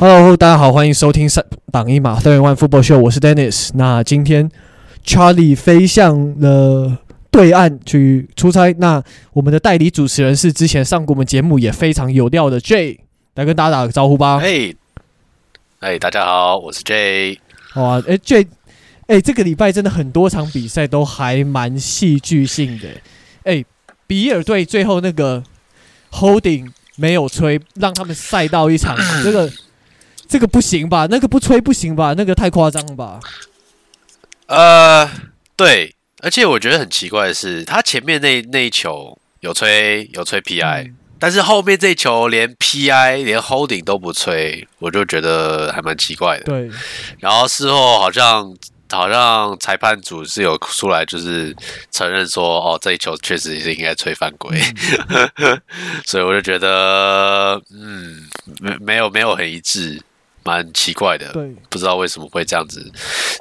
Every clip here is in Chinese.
Hello，大家好，欢迎收听三榜一马 Third and One Football Show，我是 Dennis。那今天 Charlie 飞向了对岸去出差，那我们的代理主持人是之前上过我们节目也非常有料的 Jay，来跟大家打个招呼吧。嘿，哎，大家好，我是 Jay。好啊，哎，Jay，哎，这个礼拜真的很多场比赛都还蛮戏剧性的。哎，比尔队最后那个 Holding 没有吹，让他们赛到一场这个。这个不行吧？那个不吹不行吧？那个太夸张了吧？呃，对，而且我觉得很奇怪的是，他前面那那一球有吹有吹 PI，嗯，但是后面这一球连 PI 连 holding 都不吹，我就觉得还蛮奇怪的。对，然后事后好像好像裁判组是有出来就是承认说，哦，这一球确实是应该吹犯规，嗯、所以我就觉得，嗯，没没有没有很一致。蛮奇怪的，对，不知道为什么会这样子，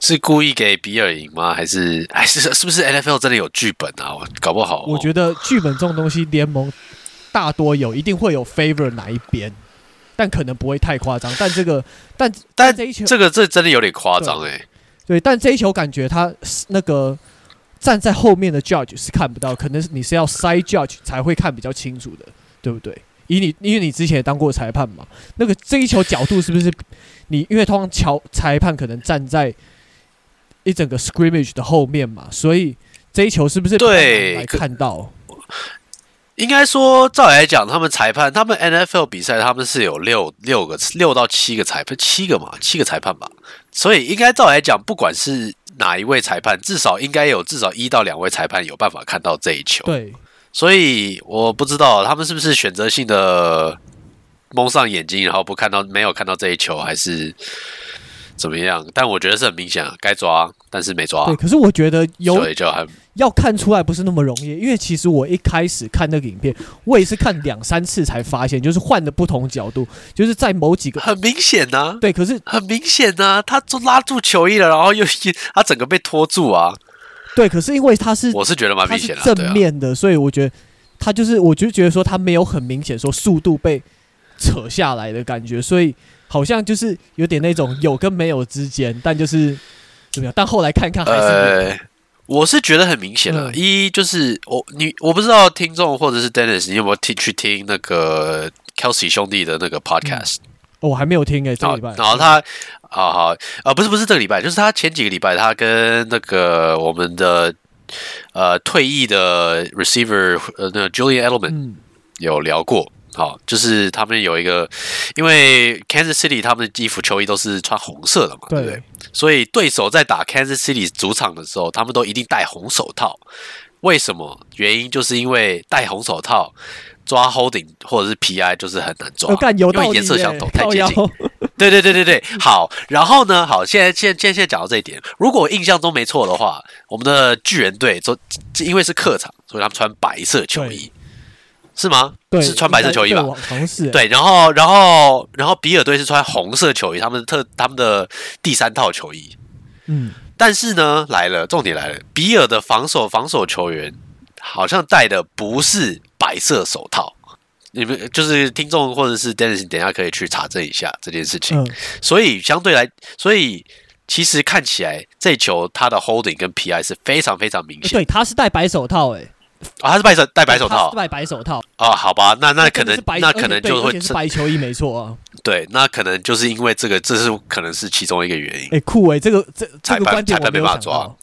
是故意给比尔赢吗？还是还是是不是 NFL 真的有剧本啊？我搞不好，我觉得剧本这种东西，联盟大多有，一定会有 favor 哪一边，但可能不会太夸张。但这个，但但这一球，这个这真的有点夸张哎。对，但这一球感觉他那个站在后面的 judge 是看不到，可能是你是要 side judge 才会看比较清楚的，对不对？以你，因为你之前也当过裁判嘛，那个这一球角度是不是你？因为通常乔裁判可能站在一整个 scrimmage 的后面嘛，所以这一球是不是对来看到？应该说，照理来讲，他们裁判，他们 NFL 比赛，他们是有六六个六到七个裁判，七个嘛，七个裁判吧。所以应该照理来讲，不管是哪一位裁判，至少应该有至少一到两位裁判有办法看到这一球。对。所以我不知道他们是不是选择性的蒙上眼睛，然后不看到，没有看到这一球，还是怎么样？但我觉得是很明显，该抓，但是没抓。对，可是我觉得有所以就很要看出来不是那么容易，因为其实我一开始看那个影片，我也是看两三次才发现，就是换的不同角度，就是在某几个很明显呐、啊。对，可是很明显呐、啊，他就拉住球衣了，然后又他整个被拖住啊。对，可是因为他是，我是觉得蛮明显的，正面的，所以我觉得他就是，我就觉得说他没有很明显说速度被扯下来的感觉，所以好像就是有点那种有跟没有之间，但就是怎么样？但后来看看还是，呃，我是觉得很明显了。一就是我你我不知道听众或者是 Dennis，你有没有听去听那个 Kelsey 兄弟的那个 Podcast？嗯哦、我还没有听诶、欸，这个礼拜。然后他，好好啊，不是不是这个礼拜，就是他前几个礼拜，他跟那个我们的呃退役的 receiver 呃那个 Julian Edelman 有聊过。好、嗯，就是他们有一个，因为 Kansas City 他们的衣服球衣都是穿红色的嘛，对不对？所以对手在打 Kansas City 主场的时候，他们都一定戴红手套。为什么？原因就是因为戴红手套。抓 holding 或者是 PI 就是很难抓，因为颜色相同太接近。对对对对对，好，然后呢，好，现在现在现在讲到这一点，如果我印象中没错的话，我们的巨人队就因为是客场，所以他们穿白色球衣，是吗？对，是穿白色球衣吧？对，然后然后然后比尔队是穿红色球衣，他们的特他们的第三套球衣。嗯，但是呢，来了，重点来了，比尔的防守防守球员好像带的不是。白色手套，你们就是听众或者是 Dennis，等一下可以去查证一下这件事情。嗯、所以相对来，所以其实看起来这球他的 holding 跟 PI 是非常非常明显。对，他是戴白手套，哎，啊，他是戴手戴白手套，戴白手套。啊，好吧，那那可能那可能就会是白球衣没错啊。对，那可能就是因为这个，这是可能是其中一个原因。哎，酷哎，这个这裁判裁判没办法抓。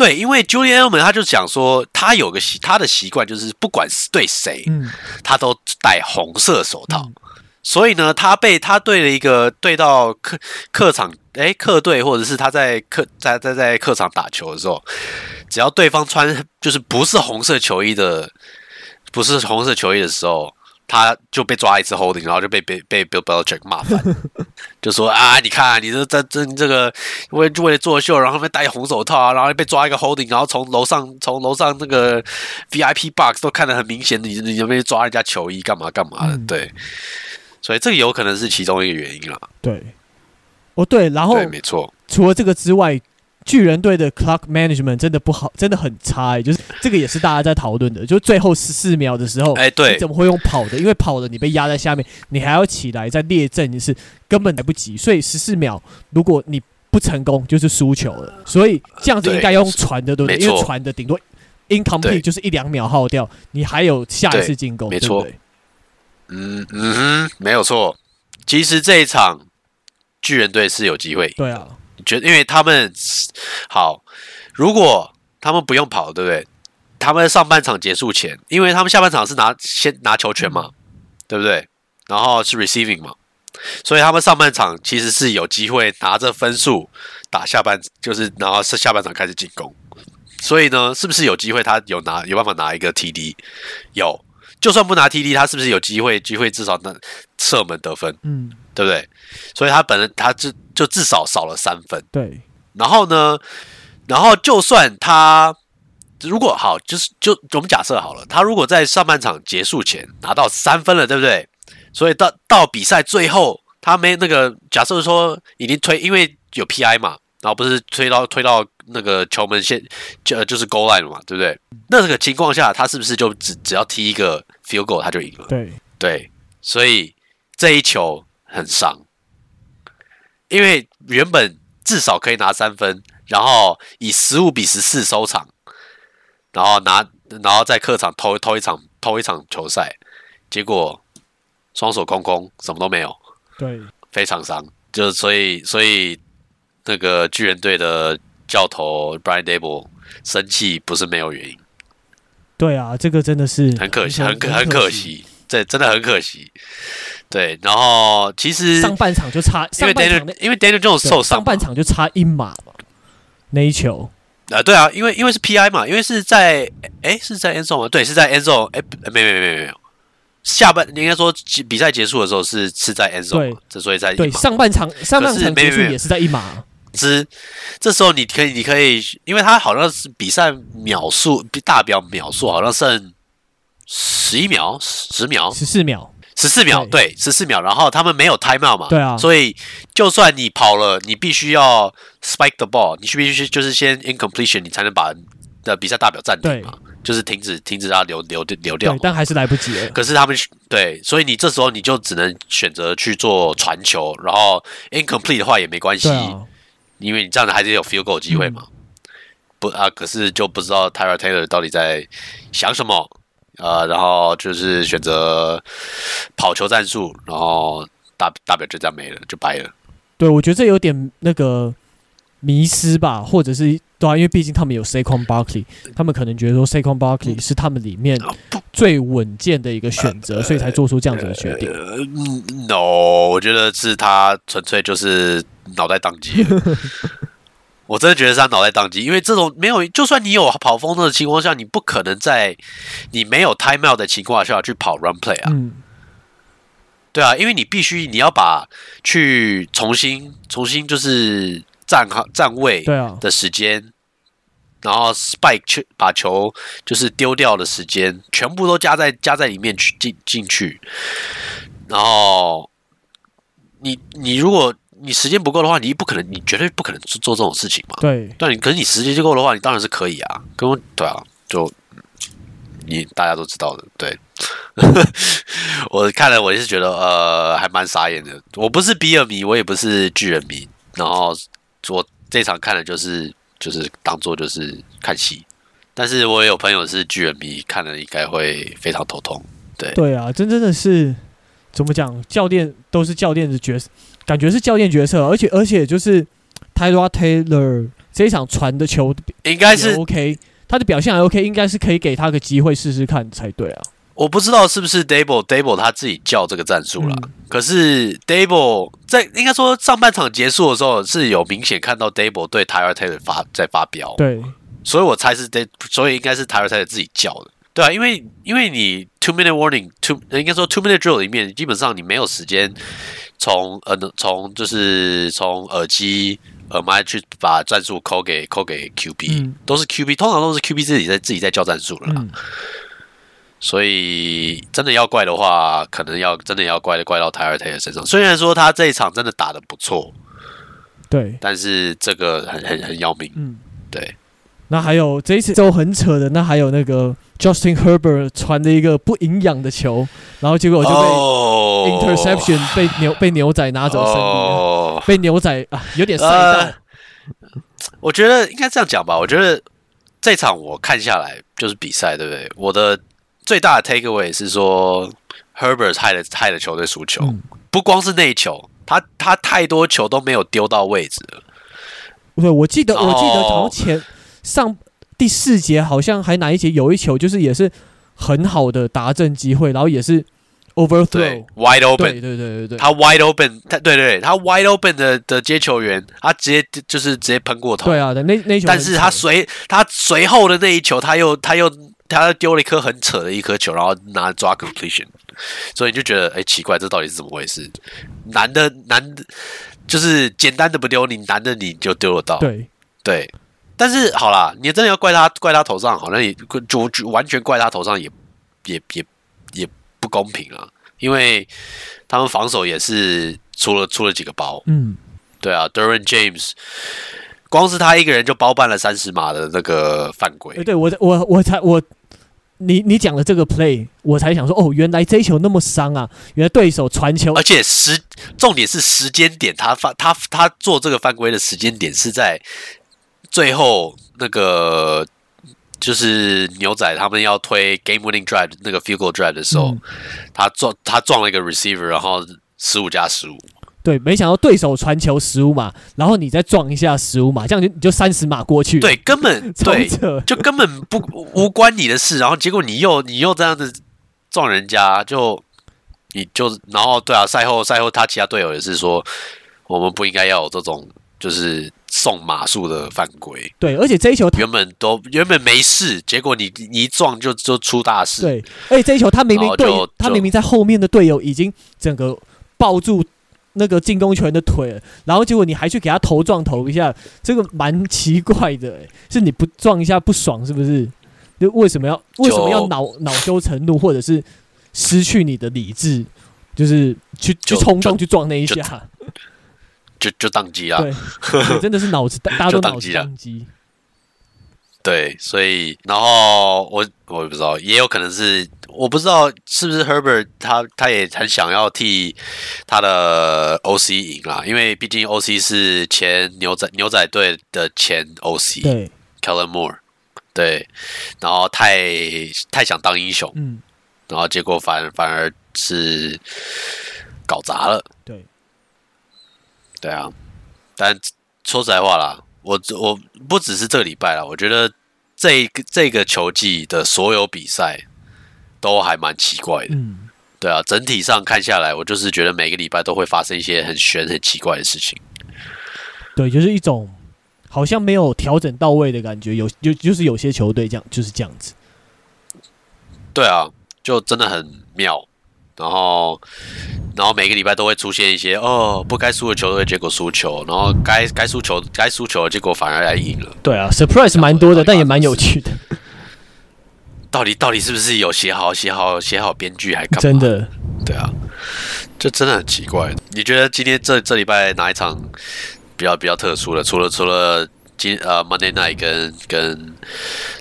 对，因为 Julian Edelman 他就讲说，他有个习，他的习惯就是不管是对谁，嗯，他都戴红色手套。嗯、所以呢，他被他对了一个对到客客场，诶，客队或者是他在客在在在客场打球的时候，只要对方穿就是不是红色球衣的，不是红色球衣的时候。他就被抓一次 holding，然后就被被被 Bill Belichick 骂翻，就说啊，你看你这这这这个为为了作秀，然后被戴红手套啊，然后被抓一个 holding，然后从楼上从楼上那个 VIP box 都看得很明显，你你有没有抓人家球衣干嘛干嘛的？嗯、对，所以这个有可能是其中一个原因啦。对，哦对，然后对，没错。除了这个之外，巨人队的 clock management 真的不好，真的很差、欸。就是这个也是大家在讨论的，就最后十四秒的时候，哎，对，你怎么会用跑的？因为跑的你被压在下面，你还要起来再列阵，你是根本来不及。所以十四秒，如果你不成功，就是输球了。所以这样子应该用传的，对不对？因为传的顶多 incomplete 就是一两秒耗掉，你还有下一次进攻，对不对？嗯嗯哼，没有错。其实这一场巨人队是有机会。对啊。觉得，因为他们好，如果他们不用跑，对不对？他们上半场结束前，因为他们下半场是拿先拿球权嘛，对不对？然后是 receiving 嘛，所以他们上半场其实是有机会拿着分数打下半，就是然后是下半场开始进攻。所以呢，是不是有机会他有拿有办法拿一个 TD？有，就算不拿 TD，他是不是有机会机会至少能射门得分？嗯。对不对？所以他本人他就就至少少了三分。对。然后呢，然后就算他如果好，就是就我们假设好了，他如果在上半场结束前拿到三分了，对不对？所以到到比赛最后，他没那个假设说已经推，因为有 PI 嘛，然后不是推到推到那个球门线就就是 goal line 了嘛，对不对？那这个情况下，他是不是就只只要踢一个 field goal 他就赢了？对对，所以这一球。很伤，因为原本至少可以拿三分，然后以十五比十四收场，然后拿，然后在客场偷偷一场偷一场球赛，结果双手空空，什么都没有，对，非常伤，就所以所以那个巨人队的教头 Brian Daboll 生气不是没有原因，对啊，这个真的是很可惜，很可很可惜，这真的很可惜。对，然后其实上半场就差，因为 Daniel 因为 Daniel Jones 受伤，上半场就差一码嘛，那一球。啊，对啊，因为因为是 PI 嘛，因为是在哎是在 End Zone 吗？对，是在 End Zone，哎没没没没没有，下半应该说比赛结束的时候是是在 End Zone，之所以在对上半场上半场结束也是在一码，之这时候你可以你可以，因为他好像是比赛秒数大表秒数好像剩十一秒十秒。十四秒。十四秒，对，十四秒。然后他们没有 timeout 嘛，对啊，所以就算你跑了，你必须要 spike the ball，你必须就是先 incompletion，你才能把的比赛大表暂停嘛，就是停止停止它流流流掉。但还是来不及了。可是他们对，所以你这时候你就只能选择去做传球，然后 incomplete 的话也没关系，啊、因为你这样子还是有 field goal 机会嘛。嗯、不啊，可是就不知道 Tyrod Taylor 到底在想什么。呃，然后就是选择跑球战术，然后大大表就这样没了，就掰了。对，我觉得这有点那个迷失吧，或者是对啊，因为毕竟他们有 Saquon Barkley，他们可能觉得说 Saquon Barkley 是他们里面最稳健的一个选择，所以才做出这样子的决定。嗯，No，我觉得是他纯粹就是脑袋宕机。我真的觉得是他脑袋宕机，因为这种没有，就算你有跑风的情况下，你不可能在你没有 timeout 的情况下去跑 run play 啊。嗯。对啊，因为你必须你要把去重新重新就是站好站位的时间，啊，然后 spike 去把球就是丢掉的时间，全部都加在加在里面去进进去，然后你你如果。你时间不够的话，你不可能，你绝对不可能做做这种事情嘛。对，但你可是你时间就够的话，你当然是可以啊。跟我对啊，就你大家都知道的。对，我看了，我也是觉得呃，还蛮傻眼的。我不是比尔迷，我也不是巨人迷，然后我这场看的就是就是当做就是看戏。但是我也有朋友是巨人迷，看了应该会非常头痛。对，对啊，真真的是怎么讲？教练都是教练的角色。感觉是教练角色，而且而且就是 Tyrod Taylor 这一场传的球应该是 OK，他的表现还 OK，应该是可以给他个机会试试看才对啊。我不知道是不是 Daboll Daboll 他自己叫这个战术了，嗯、可是 Daboll 在应该说上半场结束的时候是有明显看到 Daboll 对 Tyrod Taylor 发在发飙，对，所以我猜是 Daboll，所以应该是 Tyrod Taylor 自己叫的，对啊，因为因为你 two minute warning two 应该说 two minute drill 里面基本上你没有时间。从呃，从就是从耳机耳麦去把战术扣给扣给 QB，嗯、都是 QB，通常都是 QB 自己在自己在叫战术了啦。嗯、所以真的要怪的话，可能要真的要怪的怪到 Tyrod Taylor 身上。虽然说他这一场真的打的不错，对，但是这个很很很要命。嗯，对。那还有这一次就很扯的，那还有那个 Justin Herbert 传的一个不营养的球，然后结果就被 interception、oh, 被牛被牛仔拿走胜利，oh, 被牛仔啊有点赛道。Uh, 我觉得应该这样讲吧，我觉得这场我看下来就是比赛，对不对？我的最大的 takeaway 是说 Herbert 害了害了球队输球，嗯、不光是那一球，他他太多球都没有丢到位置了。对，我记得我记得从前。上第四节好像还哪一节有一球，就是也是很好的达阵机会，然后也是 overthrow wide open，对对对对对，他 wide open，他对对对，他 wide open 的的接球员，他直接就是直接喷过头，对啊，那那球，但是他随他随后的那一球，他又他又他又丢了一颗很扯的一颗球，然后拿抓 completion，所以你就觉得哎、欸、奇怪，这到底是怎么回事？难的难的，就是简单的不丢，你难的你就丢得到，对。对。但是好啦，你真的要怪他，怪他头上，好像也就就完全怪他头上也也也也不公平啊，因为他们防守也是出了出了几个包，嗯，对啊，Duran James，光是他一个人就包办了三十码的那个犯规。欸、对我我我才我你你讲的这个 play，我才想说哦，原来这一球那么伤啊，原来对手传球，而且时重点是时间点，他犯他他做这个犯规的时间点是在。最后那个就是牛仔他们要推 game winning drive 那个 field goal drive 的时候，嗯、他撞他撞了一个 receiver，然后十五加十五。对，没想到对手传球十五码，然后你再撞一下十五码，这样就你就三十码过去。对，根本 对，就根本不无关你的事。然后结果你又你又这样子撞人家，就你就然后对啊，赛后赛后他其他队友也是说，我们不应该要有这种就是。送马术的犯规，对，而且这一球原本都原本没事，结果你你一撞就就出大事。对，而且这一球他明明对，他明明在后面的队友已经整个抱住那个进攻球员的腿了，然后结果你还去给他头撞头一下，这个蛮奇怪的，是你不撞一下不爽是不是？就为什么要为什么要恼恼羞成怒，或者是失去你的理智，就是去去冲动去撞那一下？就就宕机啊！对，真的是脑子，大家都脑子宕机。对，所以然后我我也不知道，也有可能是我不知道是不是 Herbert 他他也很想要替他的 OC 赢啦，因为毕竟 OC 是前牛仔牛仔队的前 OC，对，Kellen Moore，对，然后太太想当英雄，嗯，然后结果反反而是搞砸了，对。对啊，但说实在话啦，我我不只是这个礼拜啦，我觉得这个这个球季的所有比赛都还蛮奇怪的。嗯，对啊，整体上看下来，我就是觉得每个礼拜都会发生一些很悬、很奇怪的事情。对，就是一种好像没有调整到位的感觉，有就就是有些球队这样就是这样子。对啊，就真的很妙，然后。然后每个礼拜都会出现一些哦，不该输的球队结果输球，然后该该输球该输球的结果反而来赢了。对啊，surprise 蛮多的，但也蛮有趣的。到底到底是不是有写好写好写好编剧还干嘛？真的，对啊，这真的很奇怪。你觉得今天这这礼拜哪一场比较比较特殊的？除了除了今呃 Monday Night 跟跟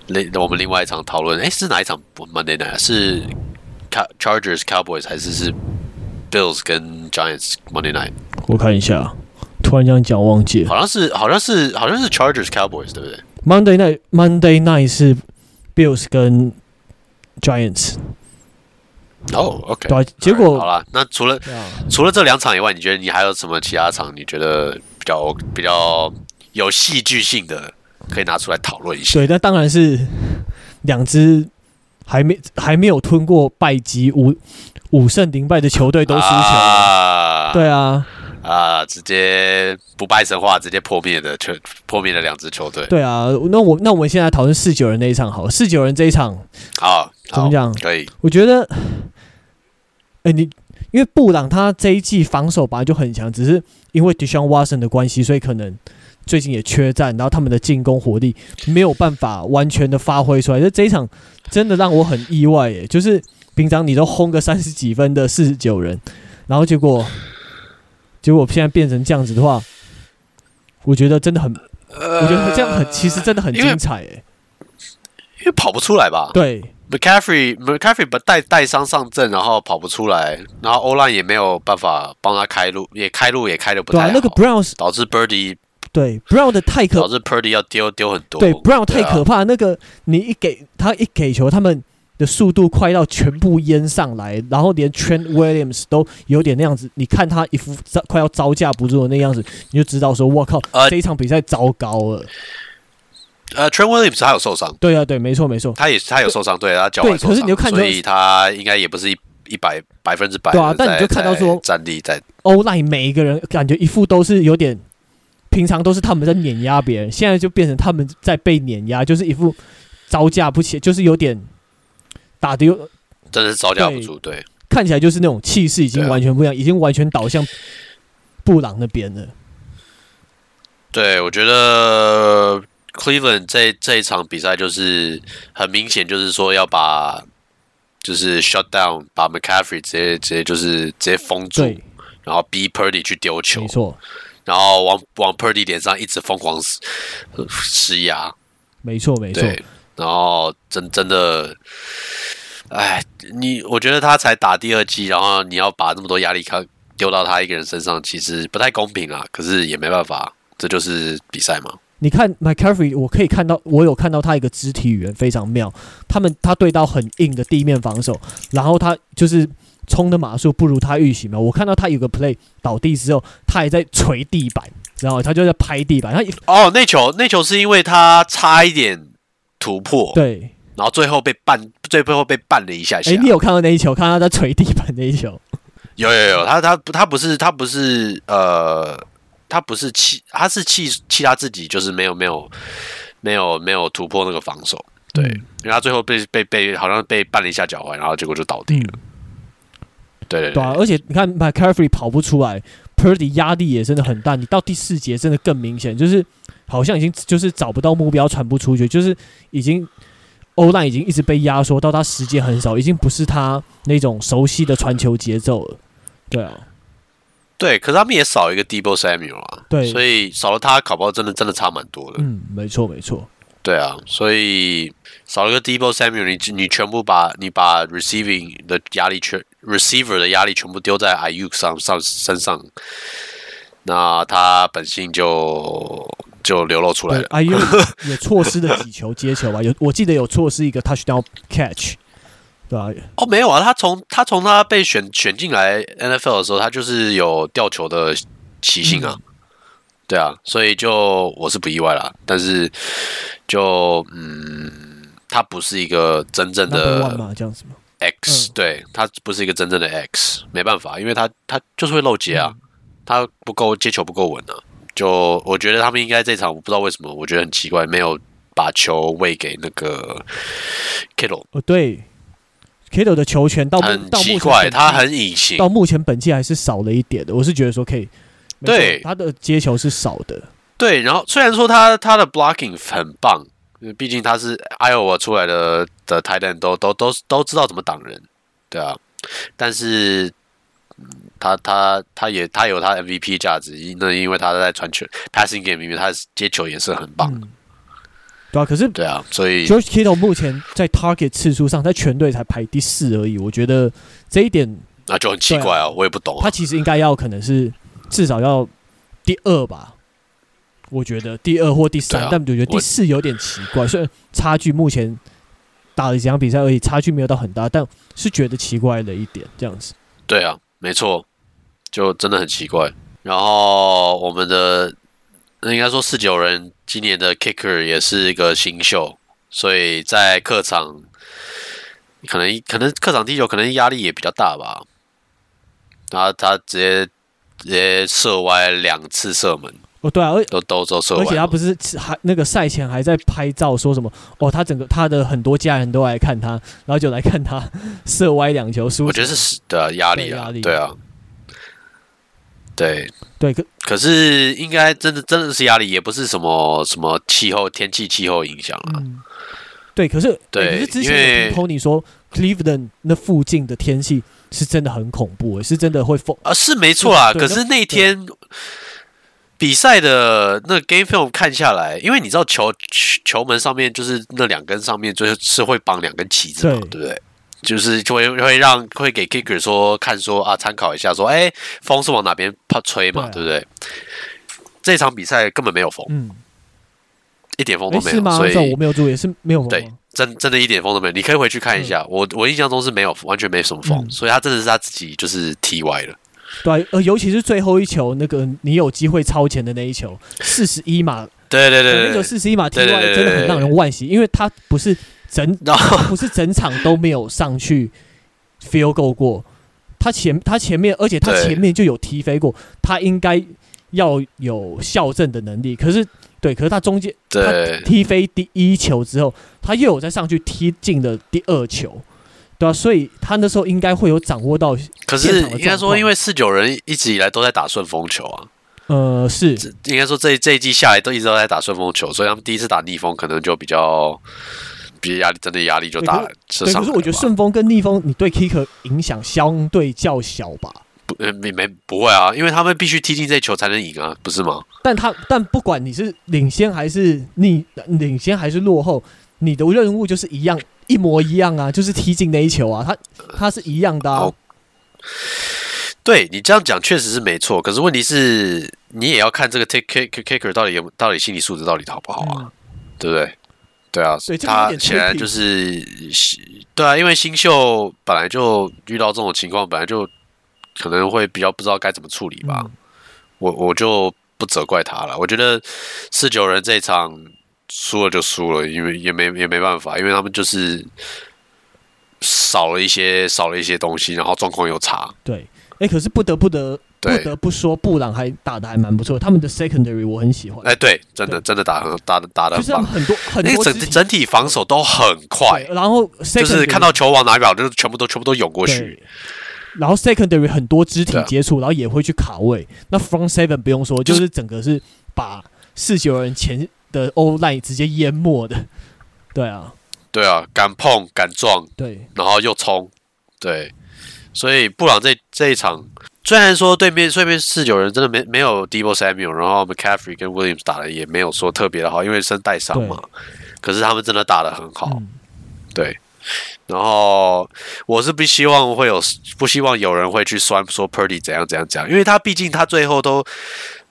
另我们另外一场讨论，哎，是哪一场 Monday Night？是 Chargers Cowboys 还是是？Bills 跟 Giants Monday Night，我看一下，突然这样讲忘记了，好像是好像是好像是 Chargers Cowboys 对不对？Monday Night Monday Night 是 Bills 跟 Giants。哦，OK，对，结果好了，那除了除了这两场以外，你觉得你还有什么其他场？你觉得比较比较有戏剧性的，可以拿出来讨论一下？对，那当然是两支还没还没有吞过败绩五。五胜零败的球队都输球了，对啊，啊，直接不败神话，直接破灭的球，破灭了两支球队。对啊，那我那我们现在讨论四九人那一场好了，四九人这一场，好，怎么讲？可以，我觉得，哎，你因为布朗他这一季防守本来就很强，只是因为 Deshaun Watson 的关系，所以可能最近也缺战，然后他们的进攻火力没有办法完全的发挥出来。就这一场真的让我很意外，耶，就是。平常你都轰个三十几分的四十九人，然后结果，结果现在变成这样子的话，我觉得真的很，呃、我觉得这样很，其实真的很精彩诶、欸，因为跑不出来吧？对，McCaffrey，McCaffrey 不带带伤上阵，然后跑不出来，然后 O-line 也没有办法帮他开路，也开路也开的不太好。对、啊，那个 Brown 导致 Birdie 对 Brown 的太可，导致 Purdy 要丢丢很多。对 Brown 太可怕，啊、那个你一给他一给球，他们。的速度快到全部淹上来，然后连 Trent Williams 都有点那样子。你看他一副招快要招架不住的那样子，你就知道说，我靠，呃、这一场比赛糟糕了。呃，Trent Williams 他有受伤。对啊，对，没错，没错，他也他有受伤，对，他脚踝受伤。可是你就看，所以他应该也不是一一百百分之百。对啊，但你就看到说，战力在 O-line 每一个人感觉一副都是有点，平常都是他们在碾压别人，现在就变成他们在被碾压，就是一副招架不起，就是有点。打的又真的是招架不住，对，看起来就是那种气势已经完全不一样，啊、已经完全倒向布朗那边了。对，我觉得 Cleveland 这这一场比赛就是很明显，就是说要把就是 shut down，把 McCaffrey 直接直接就是直接封住，然后逼 Purdy 去丢球，没错，然后往往 Purdy 脸上一直疯狂施施压，没错没错。然后真真的，哎，你我觉得他才打第二季，然后你要把那么多压力看丢到他一个人身上，其实不太公平啊。可是也没办法，这就是比赛嘛。你看 McCaffrey，我可以看到，我有看到他一个肢体语言非常妙。他们他对到很硬的地面防守，然后他就是冲的码数不如他预期嘛。我看到他有个 play 倒地之后，他还在捶地板，然后他就在拍地板。他哦，那球那球是因为他差一点。突破对，然后最后被绊，最后被绊了一下下。哎，你有看到那一球？看到他在捶地板那一球？有有有，他他他不是他不是呃，他不是气，他是气气他自己，就是没有没有没有没有突破那个防守。对，嗯、因为他最后被被被好像被绊了一下脚踝，然后结果就倒地了。嗯、对对对，啊，而且你看，McCaffrey 跑不出来，Purdy 压力也真的很大。你到第四节真的更明显，就是。好像已经就是找不到目标，传不出去，就是已经欧兰已经一直被压缩到他时间很少，已经不是他那种熟悉的传球节奏了。对啊，对，可是他们也少一个 Deebo Samuel 啊，对，所以少了他，考不好真的真的差蛮多的。嗯，没错没错，对啊，所以少了个 Deebo Samuel，你你全部把你把 receiving 的压力全 receiver 的压力全部丢在 Aiyuk 上上身上，那他本性就。就流露出来了。哎呦，也错失了几球接球吧？有，我记得有错失一个 touchdown catch，对吧？哦，没有啊，他从他从他被选选进来 NFL 的时候，他就是有吊球的习性啊。嗯、对啊，所以就我是不意外啦。但是就嗯，他不是一个真正的 X，对，他不是一个真正的 X，没办法，因为他他就是会漏接啊，嗯、他不够接球不够稳啊。就我觉得他们应该这场我不知道为什么，我觉得很奇怪，没有把球喂给那个 Kittle。哦，对，Kittle 的球权到很奇怪，他很隐形，到目前本季还是少了一点的。我是觉得说可以，对他的接球是少的。对，然后虽然说他他的 blocking 很棒，毕竟他是 Iowa 出来的的 tight end 都都都都知道怎么挡人，对啊，但是。他他他也他有他 MVP 价值，那因为他在传球 passing game 里面，他接球也是很棒的，嗯，对啊。可是对啊，所以 George Kittle 目前在 target 次数上，在全队才排第四而已。我觉得这一点那就很奇怪啊，我也不懂啊。他其实应该要可能是至少要第二吧，我觉得第二或第三，啊，但我觉得第四有点奇怪。虽然差距目前打了几场比赛而已，差距没有到很大，但是觉得奇怪的一点这样子。对啊，没错。就真的很奇怪，然后我们的应该说四九人今年的 kicker 也是一个新秀，所以在客场可能可能客场踢球可能压力也比较大吧。然后他直接直接射歪两次射门哦，对啊，而都都都，而且他不是还那个赛前还在拍照说什么哦，他整个他的很多家人都来看他，然后就来看他 射歪两球输。我觉得是的压力啊，对啊。对对，可可是应该真的真的是压力，也不是什么什么气候天气气候影响啊、嗯。对，可是对，欸、可是之前有听 Tony 说，Cleveland 那附近的天气是真的很恐怖，是真的会风啊，是没错啊。可是那天比赛的那个 game film 看下来，因为你知道球球门上面就是那两根上面就是会绑两根旗子嘛，对，对不对？就是就会会让会给 kicker 说看说啊参考一下说，哎，风是往哪边怕吹嘛，对，不对？这场比赛根本没有风，嗯，一点风都没有，吗？所以我没有注意是没有风，对，真真的一点风都没有。你可以回去看一下，我我印象中是没有，完全没什么风，嗯、所以他真的是他自己就是踢歪了。对，呃，尤其是最后一球，那个你有机会超前的那一球，四十一码，对对对，对，那个四十一码踢歪，真的很让人惋惜，因为他不是整，不是整场都没有上去 field goal 过，他前他前面，而且他前面就有踢飞过，他应该要有校正的能力，可是对，可是他中间他踢飞第一球之后，他又有再上去踢进了第二球。对啊，所以他那时候应该会有掌握到。可是应该说，因为四九人一直以来都在打顺风球啊。呃，是应该说这这一季下来都一直都在打顺风球，所以他们第一次打逆风可能就比较，比较压力真的压力就大了。对，可是我觉得顺风跟逆风，你对 Kicker 影响相对较小吧？不，没没不会啊，因为他们必须踢进这球才能赢啊，不是吗？但他但不管你是领先还是逆领先还是落后，你的任务就是一样。一模一样啊，就是踢进那一球啊，他他是一样的啊。对你这样讲确实是没错，可是问题是你也要看这个 take kicker 到底有到底心理素质到底好不好啊，嗯、对不对？对啊，所以他显然就是对啊，因为新秀本来就遇到这种情况，本来就可能会比较不知道该怎么处理吧。嗯、我我就不责怪他了，我觉得四九人这一场。输了就输了，因为也没也没办法，因为他们就是少了一些少了一些东西，然后状况又差。对，哎、欸，可是不得不得不得不说，布朗还打的还蛮不错，他们的 secondary 我很喜欢。哎、欸，对，真的真的打很打的打的很棒，很多很多整整体防守都很快，然后就是看到球往哪边，就是全部都全部都涌过去。然后 secondary 很多肢体接触，啊、然后也会去卡位。那 front seven 不用说，就是整个是把四九人前。的 O-line 直接淹没的，对啊，对啊，敢碰敢撞，对，然后又冲，对，所以布朗这这一场，虽然说对面对面四九人真的没没有 Deebo Samuel，然后 McCaffrey 跟 Williams 打的也没有说特别的好，因为身带伤嘛，可是他们真的打的很好，嗯、对，然后我是不希望会有不希望有人会去酸说 Purdy 怎样怎样讲，因为他毕竟他最后都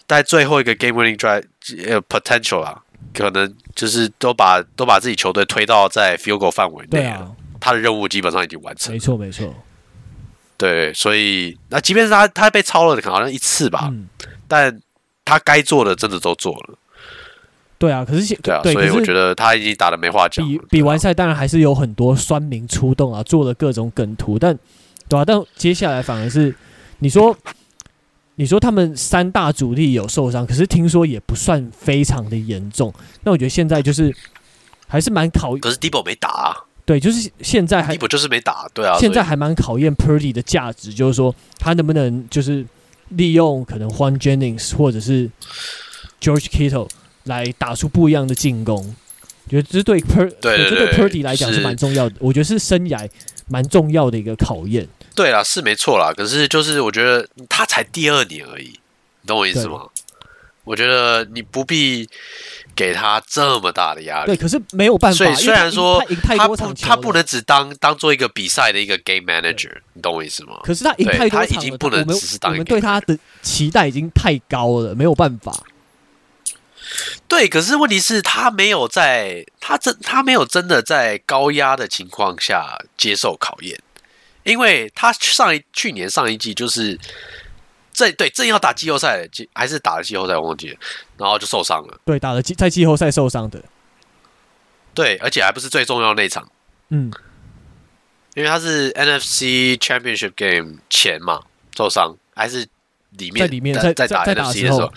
在最后一个 Game Winning Drive 呃 Potential 啊。可能就是都把都把自己球队推到在 field goal 范围内了，啊、他的任务基本上已经完成了。没错，没错。对，所以那即便是他他被超了，可能好像一次吧，嗯、但他该做的真的都做了。对啊，可是对啊，对所以我觉得他已经打的没话讲。比比完赛，当然还是有很多酸民出动啊，做了各种梗图，但对啊，但接下来反而是你说。你说他们三大主力有受伤，可是听说也不算非常的严重。那我觉得现在就是还是蛮考。可是 Deebo 没打啊。对，就是现在还 Deebo 就是没打，对啊。现在还蛮考验 Purdy 的价值，就是说他能不能就是利用可能 Juan Jennings 或者是 George Kittle 来打出不一样的进攻。我觉得这对 Pur 对，对，对，对，这对 Purdy 来讲是蛮重要的。我觉得是生涯蛮重要的一个考验。对啦，是没错啦。可是就是我觉得他才第二年而已，你懂我意思吗？我觉得你不必给他这么大的压力。对，可是没有办法。所以虽然说他他不，他不能只当当做一个比赛的一个 game manager，你懂我意思吗？可是他赢太多场了，他已经不能只是当一个。我们对他的期待已经太高了，没有办法。对，可是问题是，他没有在他真他没有真的在高压的情况下接受考验。因为他上一去年上一季就是正对正要打季后赛，还是打了季后赛，我忘记了，然后就受伤了。对，打了季在季后赛受伤的。对，而且还不是最重要的那场。嗯，因为他是 NFC Championship Game 前嘛受伤，还是里面在里面在在打 NFC 的时候。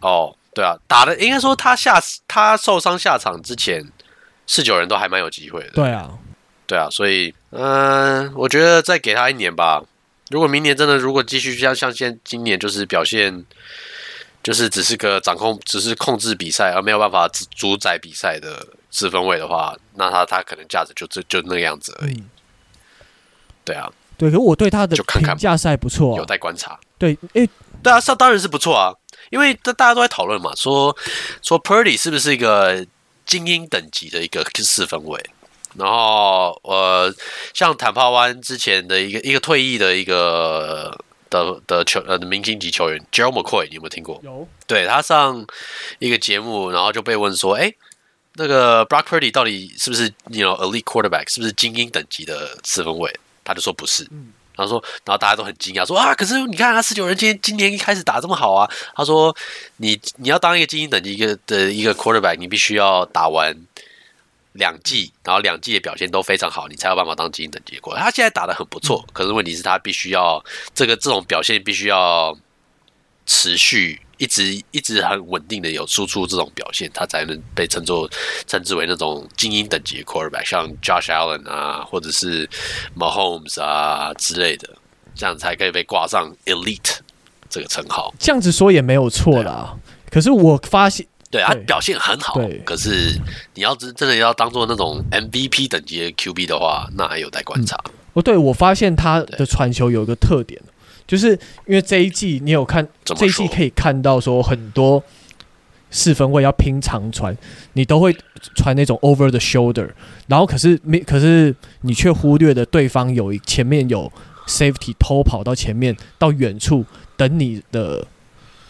哦，对啊，打的应该说他下他受伤下场之前，四九人都还蛮有机会的。对啊。对啊，所以嗯、呃，我觉得再给他一年吧。如果明年真的如果继续像像现今年就是表现，就是只是个掌控，只是控制比赛而没有办法主宰比赛的四分位的话，那他他可能价值就就就那个样子而已。嗯、对啊，对，可是我对他的评价是还不错、啊，有待观察。对，诶，对啊，上当然是不错啊。因为大家都在讨论嘛，说说 Purdy 是不是一个精英等级的一个四分卫？然后呃，像坦帕湾之前的一个一个退役的一个的的球呃明星级球员 Gerald McCoy，你有没有听过？有。对，他上一个节目，然后就被问说，哎，那个 Brock Purdy 到底是不是 you know elite quarterback，是不是精英等级的四分卫？他就说不是。嗯。然后说，然后大家都很惊讶，说啊，可是你看他四九人今天今年一开始打这么好啊。他说，你你要当一个精英等级一个的一个 quarterback，你必须要打完两季，然后两季的表现都非常好，你才有办法当精英等级的 quarterback。他现在打的很不错，可是问题是，他必须要这个这种表现必须要持续。一直一直很稳定的有输出这种表现，他才能被称作称之为那种精英等级的 quarterback，像 Josh Allen 啊，或者是 Mahomes 啊之类的，这样才可以被挂上 elite 这个称号。这样子说也没有错啦。啊、可是我发现，对他表现很好，可是你要真真的要当做那种 MVP 等级的 QB 的话，那还有待观察。哦、嗯，对我发现他的传球有一个特点。就是因为这一季你有看，这一季可以看到说很多四分位要拼长传，你都会传那种 over the shoulder，然后可是没，可是你却忽略了对方有前面有 safety 偷跑到前面到远处等你的。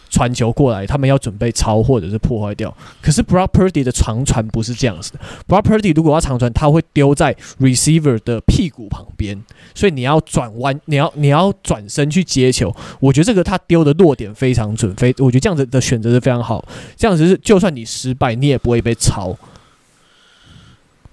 传球过来，他们要准备抄或者是破坏掉。可是 Brock Purdy 的长传不是这样子的。Brock Purdy 如果要长传，他会丢在 receiver 的屁股旁边，所以你要转弯，你要你要转身去接球。我觉得这个他丢的落点非常准，非我觉得这样子的选择是非常好。这样子是就算你失败，你也不会被抄，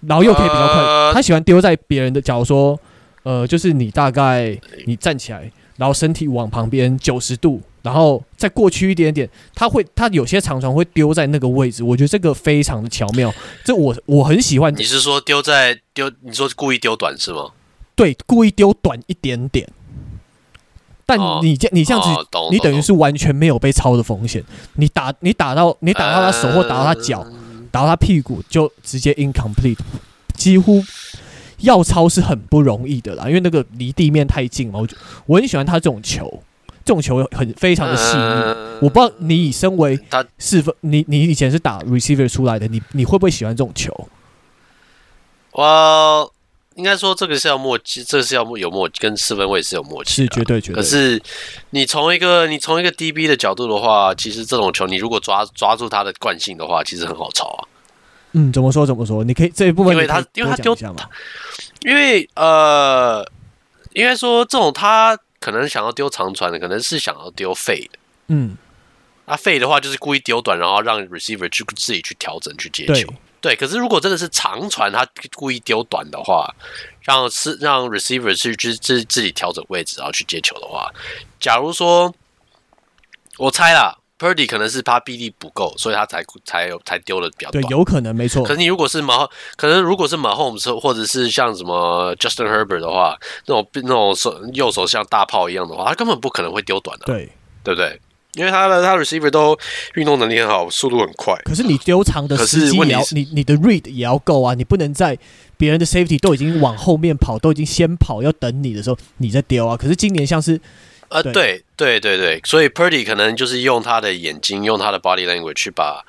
然后又可以比较快。他喜欢丢在别人的，假如说，呃，就是你大概你站起来，然后身体往旁边九十度。然后再过去一点点，他会，他有些长传会丢在那个位置，我觉得这个非常的巧妙，这我我很喜欢。你是说丢在丢？你说故意丢短是吗？对，故意丢短一点点。但你这、哦、你这样子，哦、你等于是完全没有被抄的风险。你打你打到你打到他手或打到他脚，嗯、打到他屁股就直接 incomplete，几乎要抄是很不容易的啦，因为那个离地面太近嘛。我我很喜欢他这种球。这种球很非常的细腻，呃、我不知道你以身为四分，他你你以前是打 receiver 出来的，你你会不会喜欢这种球？我应该说这个是要默契，这个是要有默契，跟四分位是有默契，是绝对绝对。可是你从一个你从一个 DB 的角度的话，其实这种球你如果抓抓住它的惯性的话，其实很好抄啊。嗯，怎么说怎么说？你可以这一部分因为他因为他丢，因为呃，应该说这种他。可能想要丢长传的，可能是想要丢废的。嗯，啊废的话就是故意丢短，然后让 receiver 去自己去调整去接球。对，对，可是如果真的是长传，他故意丢短的话，让是让 receiver 去去自自己调整位置，然后去接球的话，假如说，我猜啦。Purdy 可能是怕臂力不够，所以他才才有才丢的比较多。对，有可能没错。可是你如果是马，可能如果是 Mahomes 或者是像什么 Justin Herbert 的话，那种那种手右手像大炮一样的话，他根本不可能会丢短的。对，对不对？因为他的他的 receiver 都运动能力很好，速度很快。可是你丢长的时机也要，你你的 read 也要够啊！你不能在别人的 safety 都已经往后面跑，都已经先跑要等你的时候，你再丢啊！可是今年像是。呃，对对对对，所以 Purdy 可能就是用他的眼睛，用他的 body language 去把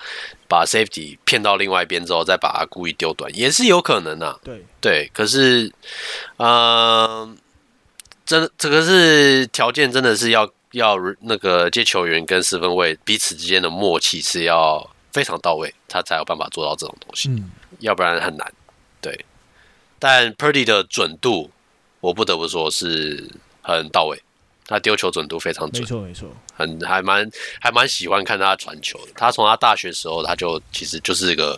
把 safety 骗到另外一边之后，再把他故意丢短，也是有可能的、啊。对对，可是，嗯、呃，真这个是条件，真的是要要那个接球员跟四分卫彼此之间的默契是要非常到位，他才有办法做到这种东西，嗯、要不然很难。对，但 Purdy 的准度，我不得不说是很到位。他丢球准度非常准，没错没错，很还蛮还蛮喜欢看他传球的。他从他大学时候，他就其实就是一个，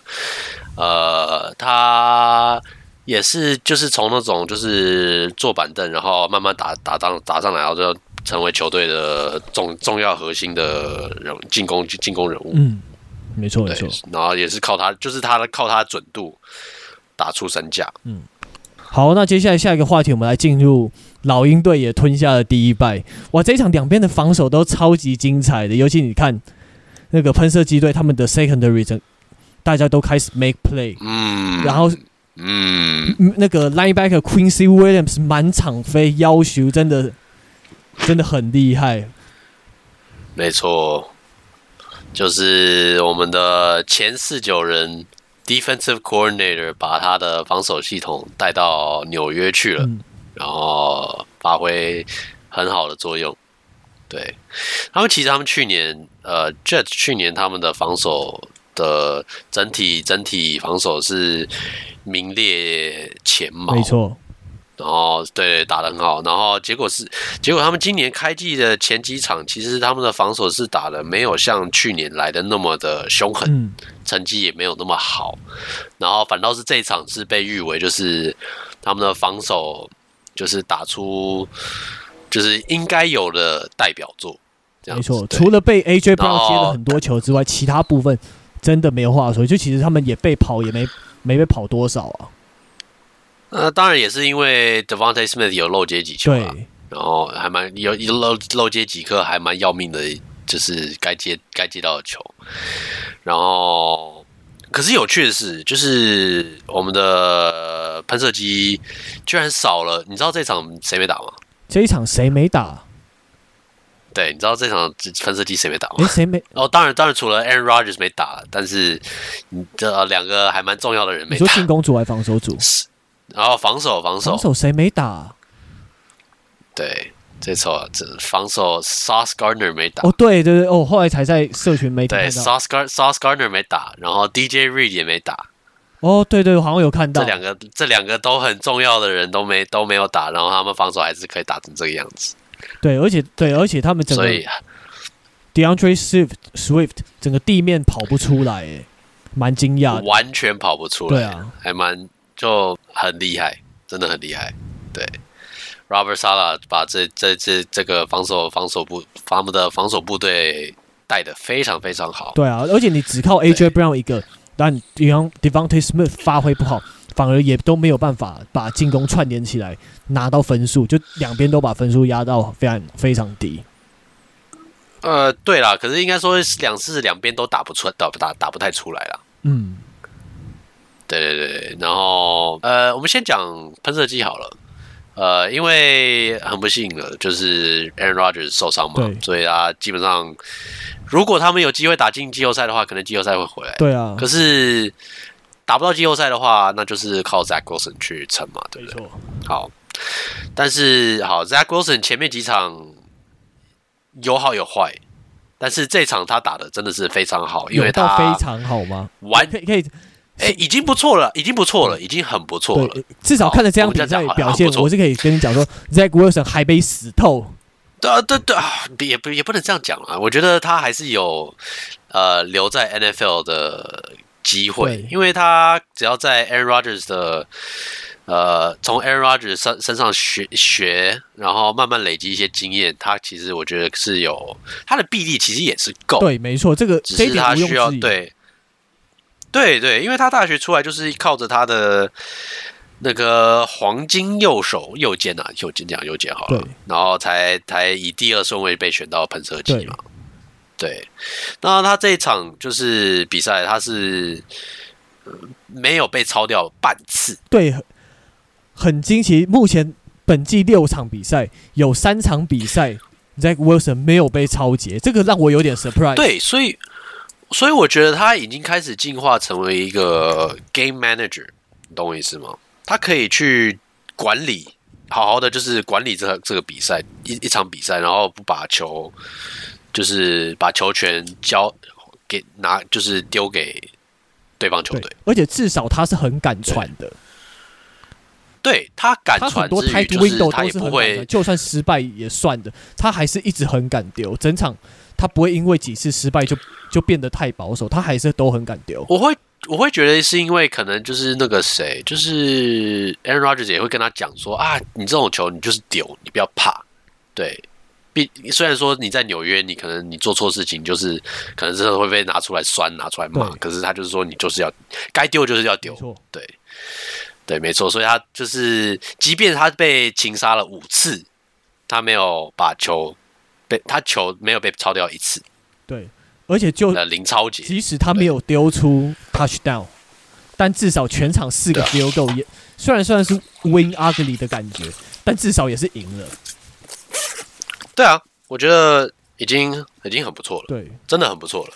呃，他也是就是从那种就是坐板凳，然后慢慢打打上打上来，然后就成为球队的重重要核心的人进攻进攻人物。嗯，没错没错。然后也是靠他，就是他的靠他的准度打出身价。嗯，好，那接下来下一个话题，我们来进入。老鹰队也吞下了第一败，哇！这一场两边的防守都超级精彩的，尤其你看那个喷射机队他们的 secondary，大家都开始 make play，嗯，然后嗯，那个 linebacker Quincy Williams 满场飞，要求真的真的很厉害，没错，就是我们的前四九人 defensive coordinator 把他的防守系统带到纽约去了，嗯、然后发挥很好的作用。对，他们其实他们去年呃 Jets 去年他们的防守的整体整体防守是名列前茅，没错。然后对打得很好，然后结果是结果他们今年开季的前几场，其实他们的防守是打的没有像去年来的那么的凶狠，嗯、成绩也没有那么好，然后反倒是这一场是被誉为就是他们的防守就是打出就是应该有的代表作，这样没错。除了被 AJ Brown 接了很多球之外，其他部分真的没有话说，就其实他们也被跑也没没被跑多少啊。呃，当然也是因为 Devontae Smith 有漏接几球啊，然后还蛮有漏漏接几颗还蛮要命的，就是该接该接到的球。然后，可是有趣的是，就是我们的喷射机居然少了。你知道这场谁没打吗？这一场谁没打？对，你知道这场喷射机谁没打吗？诶，谁没？哦，当然，当然除了 Aaron Rodgers 没打，但是你这两个还蛮重要的人没打。你说进攻组还是防守组？然后防守，防守，防守谁没打？对，这错，这防守 Sauce Gardner 没打。哦，对对对，哦，后来才在社群媒体对 Sauce Gardner Sauce Gardner 没打，然后 DJ Reed 也没打。哦，对对，好像有看到这两个，这两个都很重要的人都没都没有打，然后他们防守还是可以打成这个样子。对，而且对，而且他们整个 DeAndre Swift Swift 整个地面跑不出来，哎，蛮惊讶的，完全跑不出来，对啊，还蛮。就很厉害，真的很厉害。对，Robert Saleh 把这这这这个防守防守部他们的防守部队带的非常非常好。对啊，而且你只靠 AJ Brown 一个，但 Devontae Smith 发挥不好，反而也都没有办法把进攻串联起来拿到分数，就两边都把分数压到非常非常低。呃，对啦，可是应该说两次两边都打不出，打不打打不太出来了。嗯。对对对，然后呃，我们先讲喷射机好了，呃，因为很不幸的，就是 Aaron Rodgers 受伤嘛，所以啊，基本上如果他们有机会打进季后赛的话，可能季后赛会回来。对啊，可是打不到季后赛的话，那就是靠 Zach Wilson 去撑嘛，对不对？好，但是好，Zach Wilson 前面几场有好有坏，但是这场他打的真的是非常好，因为他非常好吗？完可以可以。哎、欸，已经不错了，已经不错了，已经很不错了。至少看着这样比赛表现，我是可以跟你讲说，Zach Wilson 还没死透。对啊，对对啊，也不也不能这样讲啊。我觉得他还是有呃留在 NFL 的机会，因为他只要在 Aaron Rodgers 的呃从 Aaron Rodgers 身身上学学，然后慢慢累积一些经验，他其实我觉得是有他的臂力，其实也是够。对，没错，这个只是他需要对。对对，因为他大学出来就是靠着他的那个黄金右手右肩啊，右肩讲右肩好了，然后才才以第二顺位被选到喷射机嘛。对，那他这一场就是比赛，他是没有被超掉半次。对，很惊奇。目前本季六场比赛有三场比赛，Zach Wilson 没有被超节，这个让我有点 surprise。对，所以。所以我觉得他已经开始进化成为一个 game manager，你懂我意思吗？他可以去管理，好好的就是管理这个这个比赛一一场比赛，然后不把球就是把球权交给拿，就是丢给对方球队。而且至少他是很敢传的，对，他敢传，很多 tight window 都是很敢，就算失败也算的，他还是一直很敢丢，整场。他不会因为几次失败就就变得太保守，他还是都很敢丢。我会我会觉得是因为可能就是那个谁，就是 Aaron Rodgers 也会跟他讲说啊，你这种球你就是丢，你不要怕。对，毕虽然说你在纽约，你可能你做错事情就是可能真的会被拿出来酸，拿出来骂。可是他就是说你就是要该丢就是要丢。对对，没错。所以他就是，即便他被擒杀了五次，他没有把球。被他球没有被超掉一次，对，而且就林超杰，即使他没有丢出 touchdown，但至少全场四个 field goal 也虽然算是 win ugly 的感觉，但至少也是赢了。对啊，我觉得已经已经很不错了，对，真的很不错了。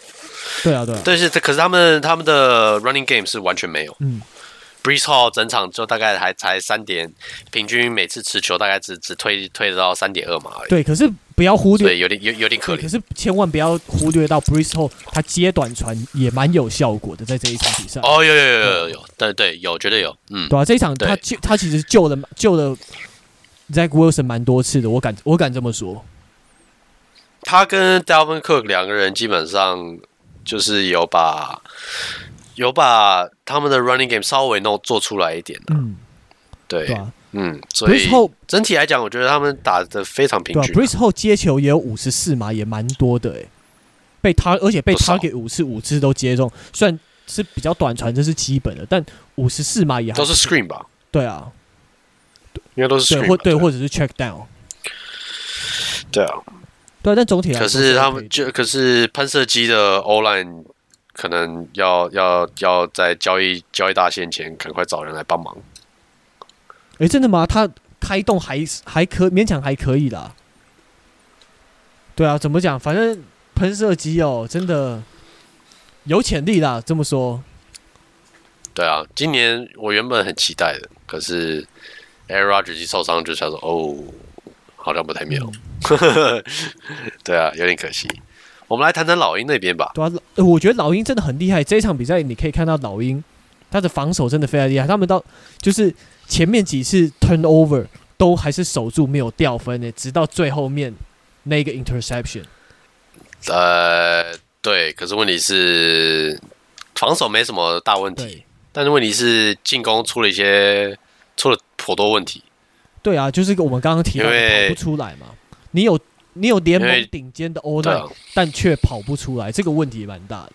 对啊，对啊。但是，可是他们他们的 running game 是完全没有。嗯。Breece Hall 整场就大概还才三点，平均每次持球大概只只推推到三点二码而已。对，可是不要忽略，对，有点有有点可怜。可是千万不要忽略到 Breeze Hall 他接短传也蛮有效果的，在这一场比赛。哦，有有有有有有，对对有，绝对有。嗯，对啊，这一场他救他其实救了救了 Zach Wilson 蛮多次的，我敢我敢这么说。他跟 Dalvin Cook 两个人基本上就是有把。有把他们的 running game 稍微弄做出来一点的，嗯，对，对啊、嗯，所以整体来讲，我觉得他们打的非常平均、啊。Breece Hall 接球也有五十四码，也蛮多的诶，被他而且被 target 五次，五次都接中，虽然是比较短传，这是基本的，但五十四码也还都是 screen 吧？对啊，应该都是 screen 对或对，或者是 check down。对啊，对，但总体来说，可是他们就可是喷射机的 O-line。可能要要要在交易交易大限前赶快找人来帮忙。哎、欸，真的吗？他开动还还可勉强还可以啦。对啊，怎么讲？反正喷射机哦，真的有潜力啦。这么说。对啊，今年我原本很期待的，可是 Aaron Rodgers 一受伤就想说，哦，好像不太妙。嗯、对啊，有点可惜。我们来谈谈老鹰那边吧。对啊，我觉得老鹰真的很厉害。这一场比赛你可以看到老鹰他的防守真的非常厉害。他们到就是前面几次 turnover 都还是守住没有掉分的，直到最后面那个 interception。呃，对。可是问题是防守没什么大问题，但是问题是进攻出了一些出了颇多问题。对啊，就是我们刚刚提到的跑不出来嘛。你有。你有联盟顶尖的 O-line，但却跑不出来，这个问题也蛮大的。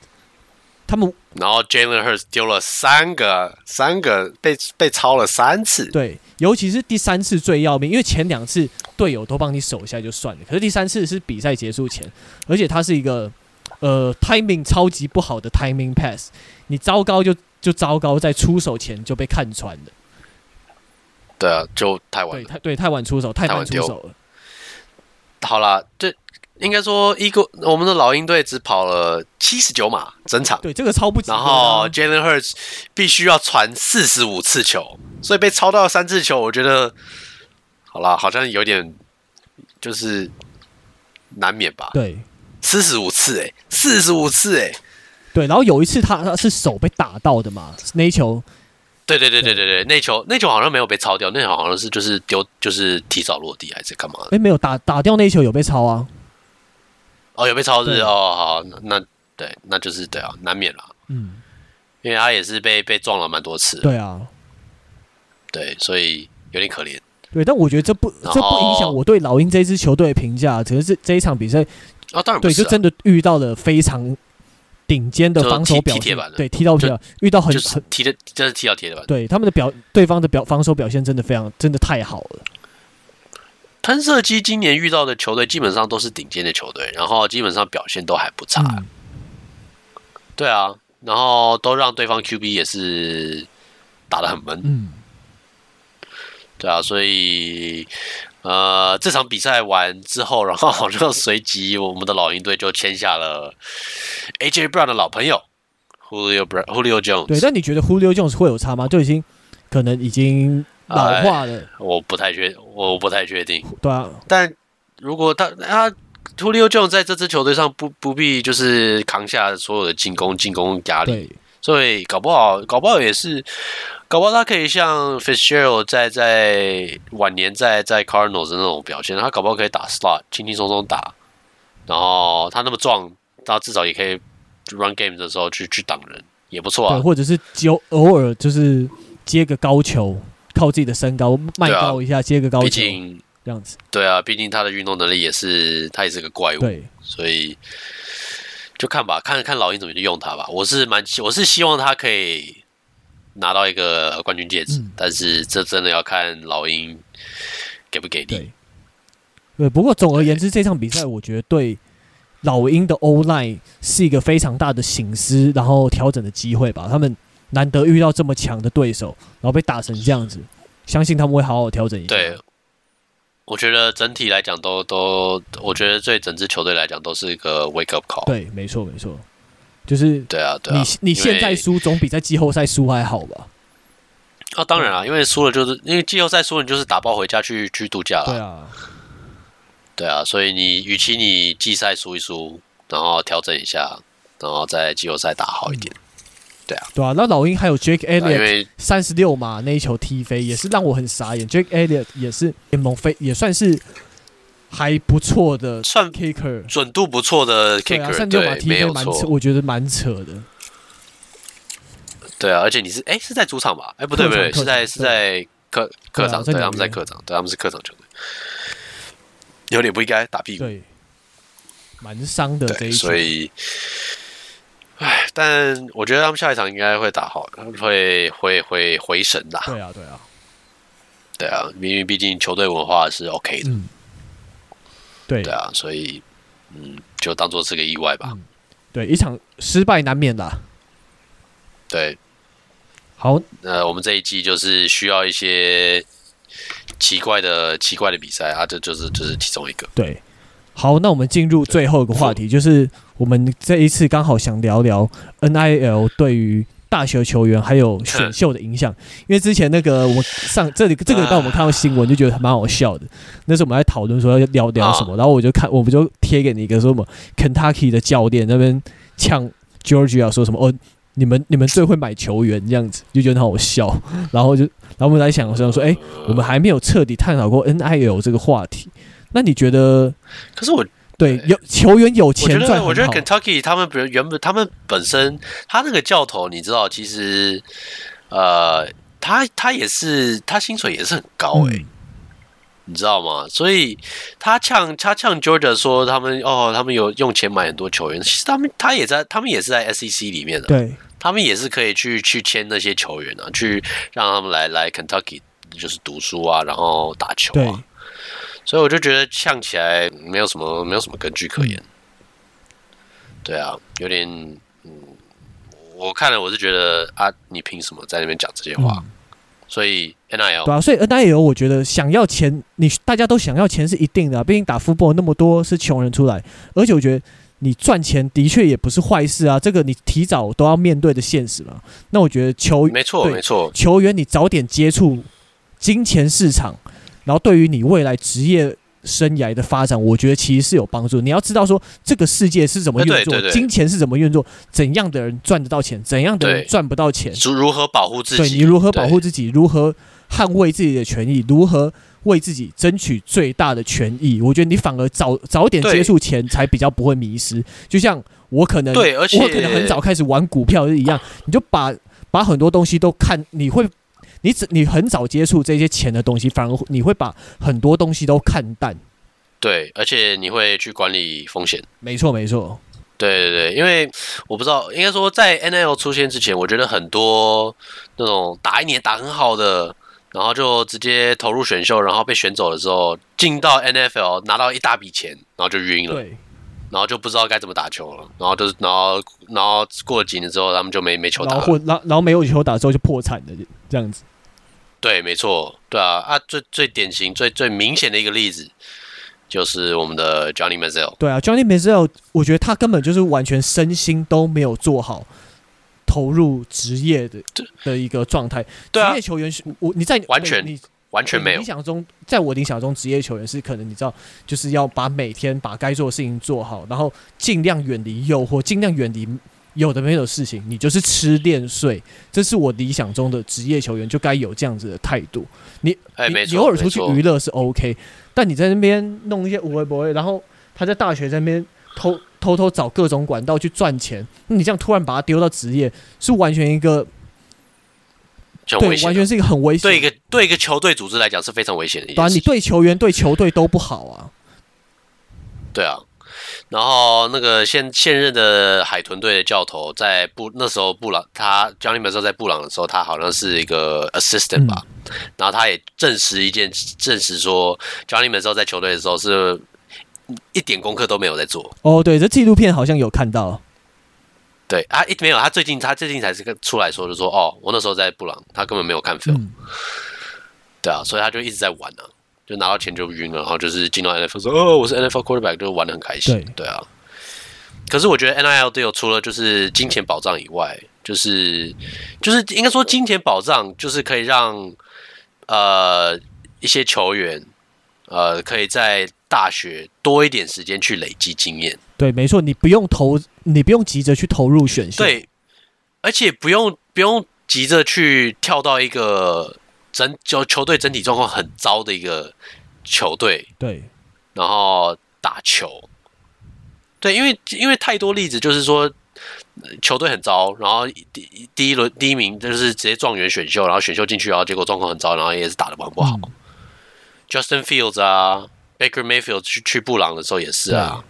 他们然后 Jalen Hurts 丢了三个，三个被被抄了三次。对，尤其是第三次最要命，因为前两次队友都帮你守一下就算了，可是第三次是比赛结束前，而且他是一个呃 timing 超级不好的 timing pass，你糟糕就就糟糕，在出手前就被看穿了。对啊，就太晚太对，太晚出手，太晚出手了。好了，这应该说一个我们的老鹰队只跑了七十九码整场，对这个超不及。然后 Jalen Hurts 必须要传四十五次球，所以被超到了三次球，我觉得好了，好像有点就是难免吧。对，四十五次哎，四十五次哎，对。然后有一次他他是手被打到的嘛，那一球。对对对对对对，那球那球好像没有被抄掉，那球好像是就是丢就是提早落地还是干嘛的？哎、欸，没有打打掉那球有被抄啊？哦，有被抄是，哦，好，那对，那就是对啊，难免了。嗯，因为他也是被被撞了蛮多次。对啊，对，所以有点可怜。对，但我觉得这不这不影响我对老鹰这支球队的评价，只是这这一场比赛啊，当然不是、啊、对，就真的遇到了非常。顶尖的防守表现，对，踢到铁板，遇到很很踢的，真是踢到铁板。对，他们的表，对方的表防守表现真的非常，真的太好了。喷射机今年遇到的球队基本上都是顶尖的球队，然后基本上表现都还不差。嗯、对啊，然后都让对方 QB 也是打得很闷。嗯，对啊，所以。呃，这场比赛完之后，然后好像随即我们的老鹰队就签下了 AJ Brown 的老朋友 Julio Brown Julio Jones。对，但你觉得 Julio Jones 会有差吗？就已经可能已经老化了。我不太确，我不太确定。对啊，但如果他他 Julio Jones 在这支球队上不不必就是扛下所有的进攻进攻压力，所以搞不好搞不好也是。搞不好他可以像 Fitzgerald 在在晚年在在 Cardinals 的那种表现，他搞不好可以打 slot，轻轻松松打。然后他那么壮，他至少也可以 run game 的时候去去挡人，也不错啊。或者是就偶尔就是接个高球，靠自己的身高迈高一下，接个高球。毕竟这样子。对啊，毕竟他的运动能力也是，他也是个怪物。对，所以就看吧，看看老鹰怎么去用它吧。我是蛮，我是希望他可以。拿到一个冠军戒指，嗯、但是这真的要看老鹰给不给力。对，对，不过总而言之，这场比赛我觉得对老鹰的 O-line 是一个非常大的醒思，然后调整的机会吧。他们难得遇到这么强的对手，然后被打成这样子，相信他们会好好调整一下。对，我觉得整体来讲都都，我觉得对整支球队来讲都是一个 wake up call。对，没错没错。就是对啊，对啊，你你现在输总比在季后赛输还好吧？啊，当然啊，因为输了就是因为季后赛输了，你就是打包回家去去度假了。对啊，对啊，所以你与其你季赛输一输，然后调整一下，然后在季后赛打好一点。嗯对啊，对啊，那老鹰还有 Jake Elliott 三十六码那一球踢飞，也是让我很傻眼。Jake Elliott 也是联盟飞，也算是还不错的，算 kicker 准度不错的 kicker，三十六码踢飞蛮扯，我觉得蛮扯的。对啊，而且你是哎是在主场吧？哎不对不对，是在是在客客场，对他们在客场，对他们是客场球队，有点不应该打屁股，对，蛮伤的这一所以。唉，但我觉得他们下一场应该会打好，会会会回神的。对啊，对啊，对啊，因为毕竟球队文化是 OK 的。嗯、对对啊，所以嗯，就当做是个意外吧。嗯、对，一场失败难免的。对，好，那我们这一季就是需要一些奇怪的奇怪的比赛啊，这就是就是其中一个。对。好，那我们进入最后一个话题，就是我们这一次刚好想聊聊 NIL 对于大学球员还有选秀的影响。因为之前那个我上这里这个礼拜我们看到新闻，就觉得蛮好笑的。那时候我们在讨论说要聊聊什么，然后我就看，我们就贴给你一个说什么 Kentucky 的教练那边呛 Georgia 说什么哦，你们你们最会买球员这样子，就觉得很好笑。然后就然后我们来想说说，哎，我们还没有彻底探讨过 NIL 这个话题。那你觉得？可是我对有球员有钱赚，我觉得 Kentucky 他们比如原本他们本身他那个教头，你知道，其实呃，他他也是他薪水也是很高诶、欸，嗯、你知道吗？所以他呛他呛 Georgia 说他们哦，他们有用钱买很多球员，其实他们他也在他们也是在 SEC 里面的，对，他们也是可以去去签那些球员啊，去让他们来来 Kentucky 就是读书啊，然后打球啊。所以我就觉得呛起来没有什么没有什么根据可言，对啊，有点嗯，我看了我是觉得啊，你凭什么在那边讲这些话？所以 NIL 对啊，所以 NIL 我觉得想要钱，你大家都想要钱是一定的，毕竟打 football 那么多是穷人出来，而且我觉得你赚钱的确也不是坏事啊，这个你提早都要面对的现实嘛。那我觉得球没错没错，球员你早点接触金钱市场。然后对于你未来职业生涯的发展，我觉得其实是有帮助。你要知道说这个世界是怎么运作，金钱是怎么运作，怎样的人赚得到钱，怎样的人赚不到钱，如何保护自己？对，你如何保护自己？如何捍卫自己的权益？如何为自己争取最大的权益？我觉得你反而早早点接触钱，才比较不会迷失。就像我可能，对，而且我可能很早开始玩股票是一样，你就把把很多东西都看，你会。你只你很早接触这些钱的东西，反而你会把很多东西都看淡。对，而且你会去管理风险。没错，没错。对对对，因为我不知道，应该说在 NIL 出现之前，我觉得很多那种打一年打很好的，然后就直接投入选秀，然后被选走的时候，进到 NFL 拿到一大笔钱，然后就晕了。对。然后就不知道该怎么打球了，然后就是然后然后过了几年之后，他们就没没球打了。然后然后然后没有球打之后就破产了，这样子。对，没错，对啊，啊，最最典型、最最明显的一个例子，就是我们的 Johnny Manziel。对啊，Johnny Manziel，我觉得他根本就是完全身心都没有做好投入职业的的一个状态。职业球员是我你在完全你完全没有理想中，在我理想中，职业球员是可能你知道，就是要把每天把该做的事情做好，然后尽量远离诱惑，尽量远离。有的没有事情，你就是吃练睡，这是我理想中的职业球员就该有这样子的态度。你，欸、你偶尔出去娱乐是 OK，但你在那边弄一些无微不微，然后他在大学在那边偷偷偷找各种管道去赚钱，你这样突然把他丢到职业，是完全一个，对，完全是一个很危险。对一个对一个球队组织来讲是非常危险的一件事。对，你对球员对球队都不好啊。对啊。然后那个现现任的海豚队的教头，在布那时候布朗他 Johnny Manziel 在布朗的时候，他好像是一个 assistant 吧。嗯、然后他也证实一件，证实说 Johnny Manziel 在球队的时候是一点功课都没有在做。哦，对，这纪录片好像有看到。对啊，一没有，他最近他最近才是出来说，就说哦，我那时候在布朗，他根本没有看 film。嗯、对啊，所以他就一直在玩呢、啊。就拿到钱就晕了，然后就是进到 NFL 说哦，我是 NFL quarterback，就玩的很开心。对，对啊，可是我觉得 NIL deal 除了就是金钱保障以外，就是就是应该说金钱保障就是可以让呃一些球员呃可以在大学多一点时间去累积经验。对，没错，你不用投，你不用急着去投入选秀。对，而且不用不用急着去跳到一个整球球队整体状况很糟的一个球队。对，然后打球。对，因为因为太多例子，就是说球队很糟，然后第第一轮第一名就是直接状元选秀，然后选秀进去，然后结果状况很糟，然后也是打的很不好。嗯、Justin Fields 啊，Baker Mayfield 去去布朗的时候也是啊，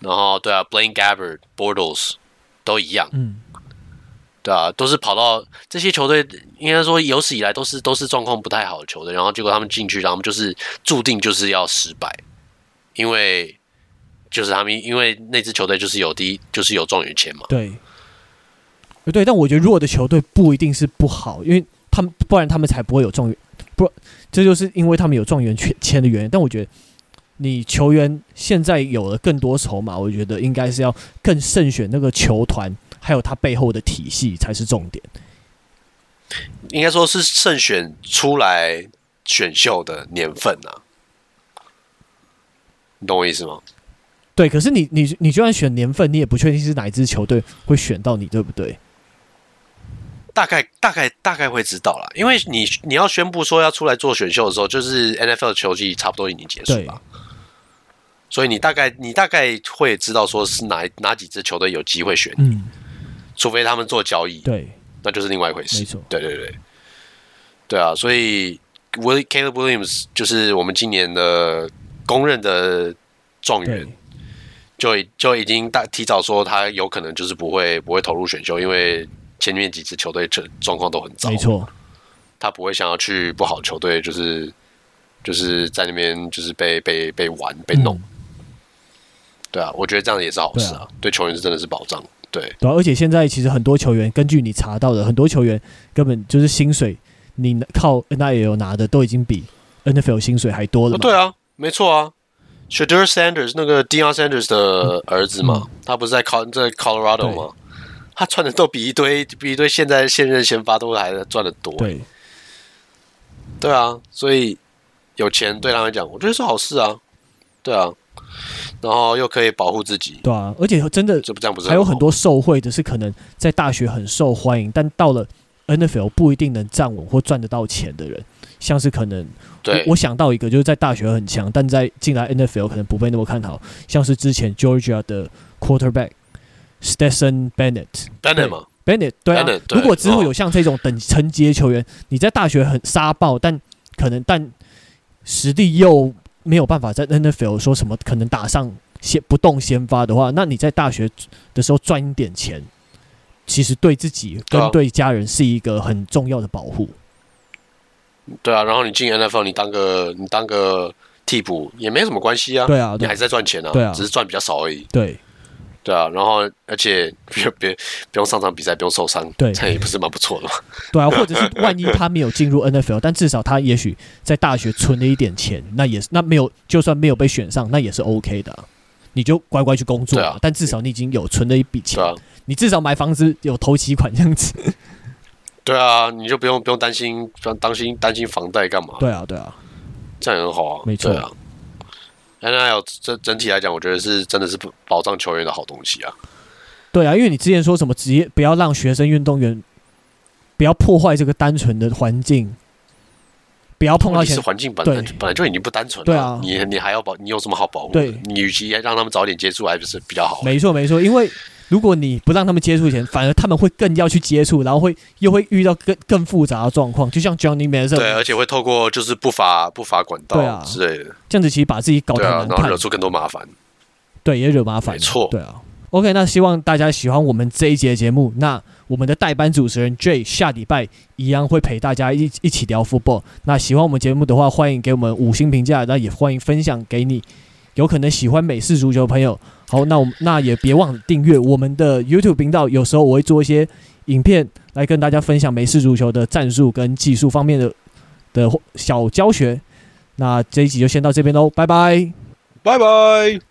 然后对啊，Blaine Gabbert、Bortles 都一样，嗯，对啊，都是跑到这些球队，应该说有史以来都是都是状况不太好的球队，然后结果他们进去，然后就是注定就是要失败，因为。就是他们，因为那支球队就是有第一，就是有状元签嘛。对，对，但我觉得弱的球队不一定是不好，因为他们不然他们才不会有状元，不，这就是因为他们有状元签的原因。但我觉得你球员现在有了更多筹码，我觉得应该是要更慎选那个球团，还有他背后的体系才是重点。应该说是慎选出来选秀的年份啊，你懂我意思吗？对，可是你你你就算选年份，你也不确定是哪一支球队会选到你，对不对？大概大概大概会知道了，因为你你要宣布说要出来做选秀的时候，就是 NFL 的球季差不多已经结束了，所以你大概你大概会知道说是哪哪几支球队有机会选你，嗯，除非他们做交易，对，那就是另外一回事，没错，对对对，对啊，所以 Will Caleb Williams 就是我们今年的公认的状元。就就已经大提早说他有可能就是不会不会投入选秀，因为前面几支球队状状况都很糟。没错，他不会想要去不好的球队，就是就是在那边就是被被被玩被弄。嗯。对啊，我觉得这样也是好事啊，对，啊对球员是真的是保障。对，对啊，而且现在其实很多球员，根据你查到的，很多球员根本就是薪水，你靠 NIL 拿的都已经比 NFL 薪水还多了。对啊，没错啊。Shedeur Sanders 那个 Deion Sanders 的儿子嘛，嗯、他不是在考在 Colorado 吗？他赚的都比一堆比一堆现在现任先发都还赚的多。对，对啊，所以有钱对他来讲，我觉得是好事啊。对啊，然后又可以保护自己。对啊，而且真的这不这样不是还有很多受惠的是可能在大学很受欢迎，但到了 NFL 不一定能站稳或赚得到钱的人，像是可能。我，我想到一个，就是在大学很强，但在进来 NFL 可能不被那么看好，像是之前 Georgia 的 Quarterback Stetson Bennett，Bennett 吗？Bennett 对啊。Bennett，对，如果之后有像这种等层级的球员，你在大学很杀爆，但可能但实力又没有办法在 NFL 说什么可能打上先不动先发的话，那你在大学的时候赚一点钱，其实对自己跟对家人是一个很重要的保护。对啊，然后你进 NFL，你当个你当个替补也没什么关系啊。对啊，你还是在赚钱啊。对啊，只是赚比较少而已。对，对啊，然后而且 别别不用上场比赛，不用受伤，对，这也不是蛮不错的嘛。对啊，或者是万一他没有进入 NFL，但至少他也许在大学存了一点钱，那也是那没有就算没有被选上，那也是 OK 的啊。你就乖乖去工作啊。但至少你已经有存了一笔钱，你至少买房子有头期款这样子。对啊，你就不用不用担心，不用担心担心房贷干嘛？对啊，对啊，这样也很好啊。没错啊。NIL 整整体来讲，我觉得是真的是保障球员的好东西啊。对啊，因为你之前说什么职业不要让学生运动员不要破坏这个单纯的环境，不要碰到钱。环境本来本来就已经不单纯了。对啊，你你还要保，你有什么好保护的？对，你与其让他们早点接触，还不是比较好？没错，没错，因为。如果你不让他们接触前，反而他们会更要去接触，然后会又会遇到更更复杂的状况，就像 Johnny Manziel 对，而且会透过就是不法不法管道啊之类的，这样子其实把自己搞得很难看，然后惹出更多麻烦，对，也惹麻烦，没错，对啊。OK，那希望大家喜欢我们这一节节目。那我们的代班主持人 Jay 下礼拜一样会陪大家一一起聊 football。那喜欢我们节目的话，欢迎给我们五星评价，那也欢迎分享给你有可能喜欢美式足球的朋友。好，那我们那也别忘了订阅我们的 YouTube 频道。有时候我会做一些影片来跟大家分享美式足球的战术跟技术方面的的小教学。那这一集就先到这边喽，拜拜，拜拜。